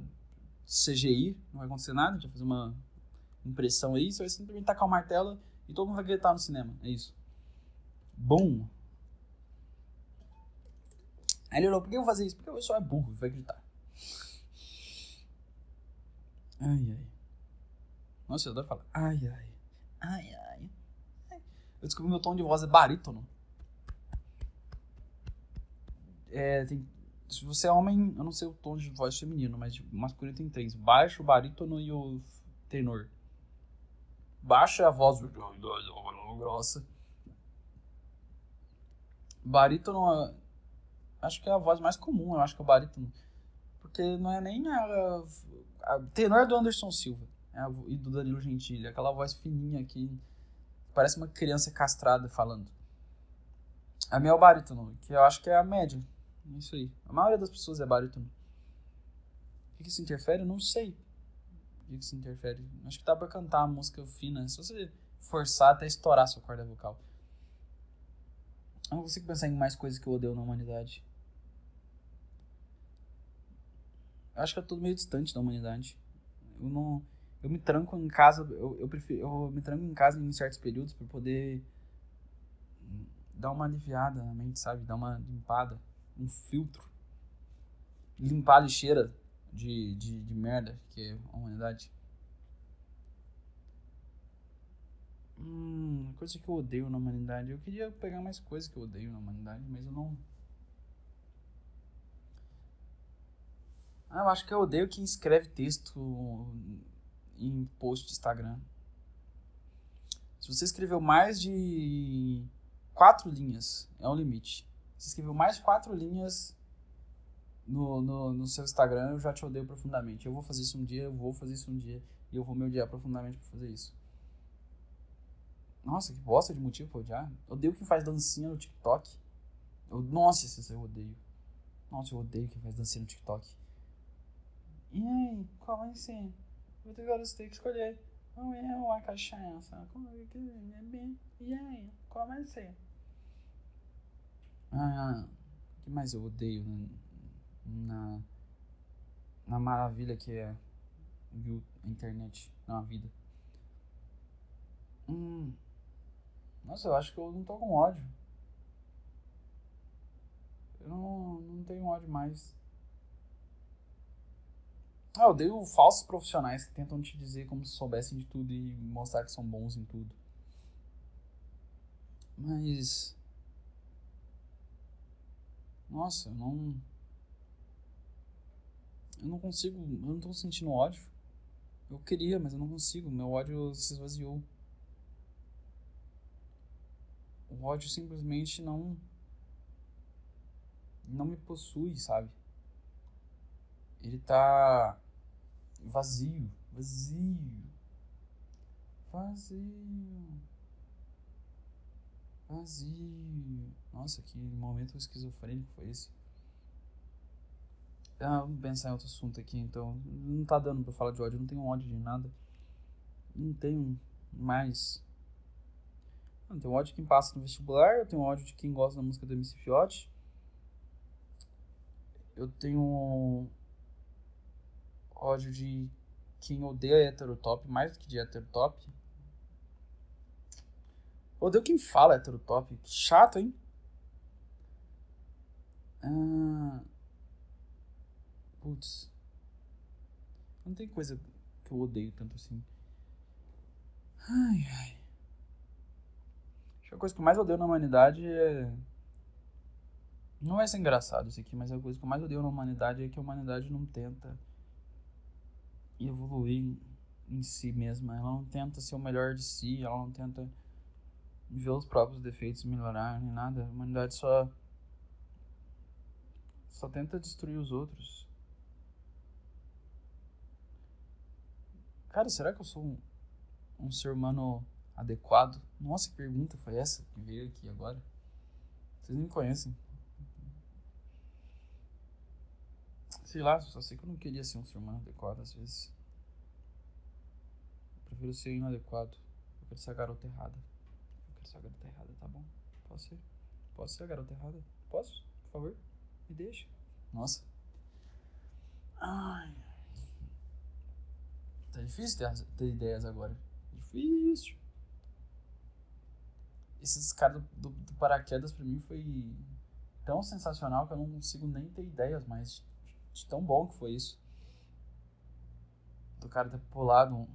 CGI, não vai acontecer nada, a gente vai fazer uma impressão aí, você vai simplesmente tacar o martelo e todo mundo vai gritar no cinema. É isso. Bom. Aí ele falou, por que eu vou fazer isso? Porque o pessoal é burro, vai gritar. Ai, ai. Nossa, eu adoro falar. Ai, ai. Ai, ai. Eu descobri meu tom de voz é barítono. É, tem, se você é homem, eu não sei o tom de voz feminino, mas de masculino tem três: baixo, barítono e o tenor. Baixo é a voz grossa. Barítono, acho que é a voz mais comum, eu acho que é o barítono. Porque não é nem a, a tenor é do Anderson Silva é a, e do Danilo Gentili, aquela voz fininha que parece uma criança castrada falando. A minha é o barítono, que eu acho que é a média. Isso aí. A maioria das pessoas é barítono. O que, isso interfere? Eu não sei. O que, isso interfere? Acho que dá pra cantar a música fina. É só você forçar até estourar sua corda vocal. Eu não consigo pensar em mais coisas que eu odeio na humanidade. Eu acho que é tudo meio distante da humanidade. Eu não. Eu me tranco em casa. Eu, eu, prefiro, eu me tranco em casa em certos períodos para poder dar uma aliviada na mente, sabe? Dar uma limpada. Um filtro. Limpar a lixeira de, de, de merda que é a humanidade. Hum, coisa que eu odeio na humanidade. Eu queria pegar mais coisas que eu odeio na humanidade, mas eu não. Eu acho que eu odeio quem escreve texto em post de Instagram. Se você escreveu mais de quatro linhas, é um limite. Se escreveu mais de quatro linhas no, no, no seu Instagram, eu já te odeio profundamente. Eu vou fazer isso um dia, eu vou fazer isso um dia, e eu vou me odiar profundamente por fazer isso. Nossa, que bosta de motivo pra odiar. Odeio quem faz dancinha no TikTok. Eu, nossa, isso eu odeio. Nossa, eu odeio quem faz dancinha no TikTok. E aí, qual vai ser? Agora você tem que escolher. Não é uma cachaça. Como é que é bem? E aí, qual vai ser? Ah, o que mais eu odeio na, na maravilha que é a internet na vida? Hum, nossa, eu acho que eu não tô com ódio. Eu não, não tenho ódio mais. Ah, eu odeio falsos profissionais que tentam te dizer como se soubessem de tudo e mostrar que são bons em tudo. Mas. Nossa, eu não. Eu não consigo. Eu não tô sentindo ódio. Eu queria, mas eu não consigo. Meu ódio se esvaziou. O ódio simplesmente não. Não me possui, sabe? Ele tá. Vazio. Vazio. Vazio. Vazio. Nossa, que momento esquizofrênico foi esse? Ah, vamos pensar em outro assunto aqui, então. Não tá dando pra falar de ódio, não tenho ódio de nada. Não tenho mais. Eu tenho ódio de quem passa no vestibular, eu tenho ódio de quem gosta da música do MC Fiote. Eu tenho ódio de quem odeia heterotop mais do que de heterotop. Odeio quem fala heterotop. Que chato, hein? Ah, putz. Não tem coisa que eu odeio tanto assim. Ai, ai. Acho que a coisa que eu mais odeio na humanidade é. Não vai ser engraçado isso aqui, mas a coisa que eu mais odeio na humanidade é que a humanidade não tenta evoluir em si mesma. Ela não tenta ser o melhor de si, ela não tenta ver os próprios defeitos melhorar nem nada. A humanidade só só tenta destruir os outros. Cara, será que eu sou um, um ser humano adequado? Nossa, que pergunta foi essa que veio aqui agora? Vocês nem me conhecem. Sei lá, só sei que eu não queria ser um ser humano adequado às vezes. Eu prefiro ser inadequado. Eu quero ser a garota errada. Eu quero ser a garota errada, tá bom? Posso ser? Posso ser a garota errada? Posso? Por favor? Me deixa. Nossa. Ai. Tá difícil ter, ter ideias agora. Difícil. Esses caras do, do, do, paraquedas pra mim foi tão sensacional que eu não consigo nem ter ideias mais de, tão bom que foi isso. Do cara ter pulado um,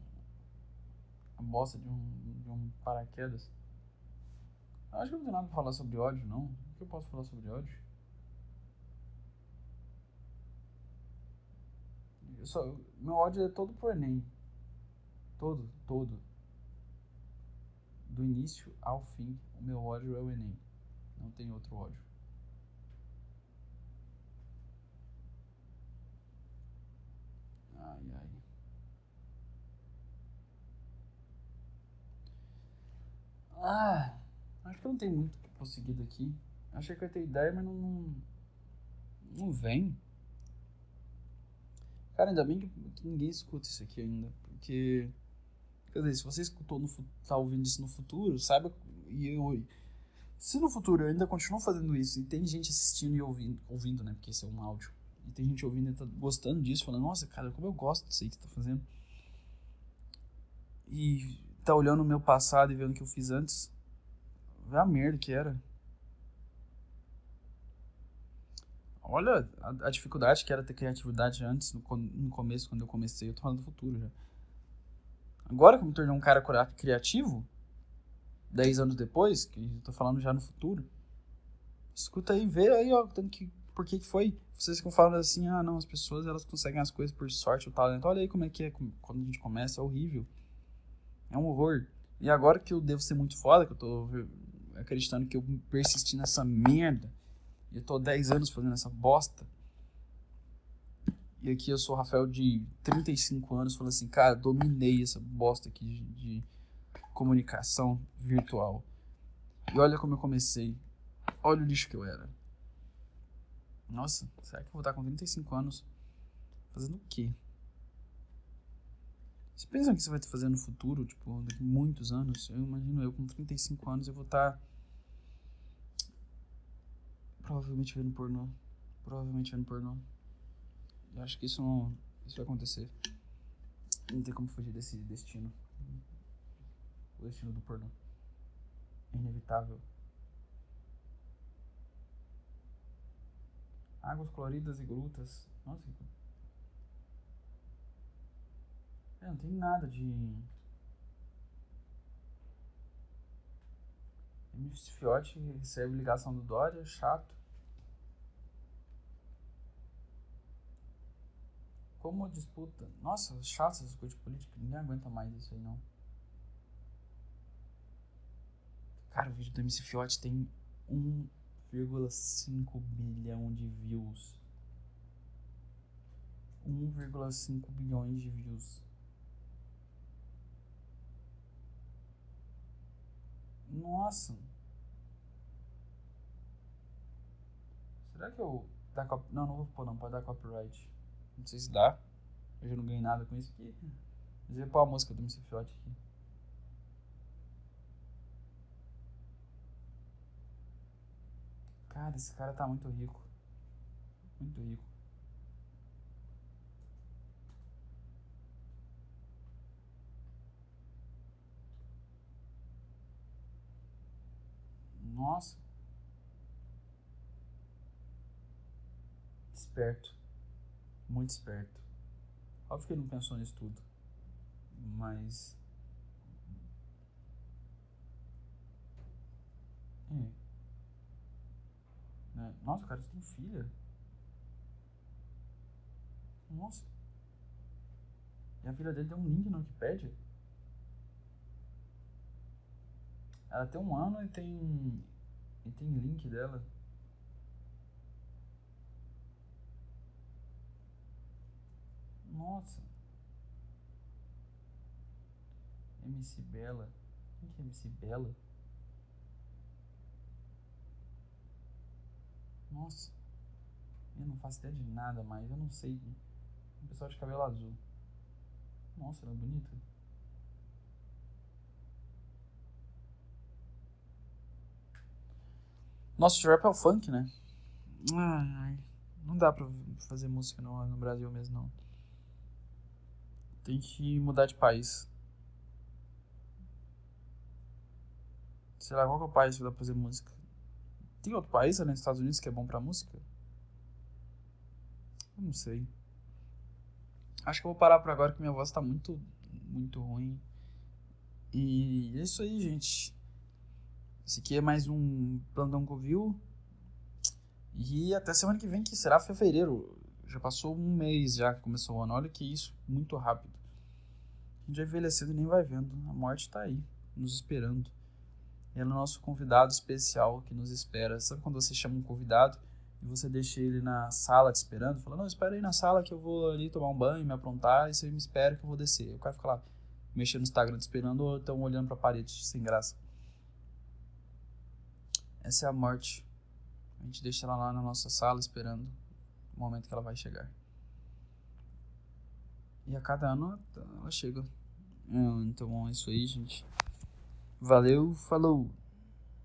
a bosta de um, de um paraquedas. Eu acho que não tem nada pra falar sobre ódio, não. O que eu posso falar sobre ódio? Eu só, meu ódio é todo pro Enem. Todo, todo. Do início ao fim, o meu ódio é o Enem. Não tem outro ódio. Ai, ai. Ah, acho que não tem muito conseguido aqui. Achei que eu ia ter ideia, mas não, não, não vem. Cara, ainda bem que, que, ninguém escuta isso aqui ainda. Porque. Quer dizer, se você escutou no tá ouvindo isso no futuro, saiba. E eu. Se no futuro eu ainda continuo fazendo isso e tem gente assistindo e ouvindo, ouvindo, né? Porque esse é um áudio. E tem gente ouvindo e tá gostando disso, falando, nossa, cara, como eu gosto disso aí que você tá fazendo. E tá olhando o meu passado e vendo o que eu fiz antes. Vê a merda que era. Olha a, a, dificuldade que era ter criatividade antes, no, no, começo, quando eu comecei. Eu tô falando do futuro já. Agora que eu me tornei um cara criativo, 10 anos depois, que eu tô falando já no futuro, escuta aí, vê aí, ó, que, por que foi. Vocês ficam falando assim, ah, não, as pessoas elas conseguem as coisas por sorte ou talento. Olha aí como é que é quando a gente começa, é horrível. É um horror. E agora que eu devo ser muito foda, que eu tô acreditando que eu persisti nessa merda, eu tô 10 anos fazendo essa bosta. E aqui eu sou o Rafael de 35 anos, falando assim, cara, dominei essa bosta aqui de, de comunicação virtual. E olha como eu comecei. Olha o lixo que eu era. Nossa, será que eu vou estar com 35 anos fazendo o quê? Você pensa o que você vai fazer no futuro, tipo, daqui muitos anos? Eu imagino eu com 35 anos eu vou estar Provavelmente vendo pornô. Provavelmente vendo pornô. Eu acho que isso não. Isso vai acontecer. Não tem como fugir desse destino. O destino do pornô. É inevitável. Águas coloridas e grutas. Nossa, que... É, não tem nada de. MC Fiote recebe ligação do Dória, chato. Como disputa. Nossa, chato essas coisas de política. Ninguém aguenta mais isso aí, não. Cara, o vídeo do MC Fiote tem 1,5 bilhão de views. 1,5 bilhões de views. Nossa. Será que eu. Dá cop... Não, não vou pôr não, pode dar copyright. Não sei se dá. Eu já não ganhei nada com isso aqui. Mas eu vou pôr a música do MC Fiote aqui. Cara, esse cara tá muito rico. Muito rico. Nossa. Esperto. Muito esperto. Óbvio que ele não pensou nisso tudo. Mas. É. Né? Nossa, cara tem filha. Nossa. E a filha dele tem um link no Wikipedia. Ela tem um ano e tem. E tem link dela. Nossa. MC Bela. Quem que é MC Bela? Nossa. Eu não faço ideia de nada mais. Eu não sei. Um pessoal de cabelo azul. Nossa, ela é bonita. Nosso rap é o funk, né? Ai, ai. Não dá pra fazer música no, no Brasil mesmo, não. Tem que mudar de país. Sei lá, qual que é o país que dá pra fazer música? Tem outro país além dos Estados Unidos que é bom pra música? Eu não sei. Acho que eu vou parar por agora que minha voz tá muito, muito ruim. E é isso aí, gente. Esse aqui é mais um plantão Covil. E até semana que vem, que será fevereiro. Já passou um mês já que começou o ano. Olha que isso, muito rápido. A gente já envelhecendo e nem vai vendo. A morte tá aí, nos esperando. E é o nosso convidado especial que nos espera. Sabe quando você chama um convidado e você deixa ele na sala te esperando? Fala, não, espera aí na sala que eu vou ali tomar um banho, me aprontar, e você me espera que eu vou descer. O cara fica lá mexendo no Instagram te esperando ou então olhando pra parede sem graça. Essa é a morte. A gente deixa ela lá na nossa sala esperando o momento que ela vai chegar. E a cada ano ela chega. Então é isso aí, gente. Valeu, falou!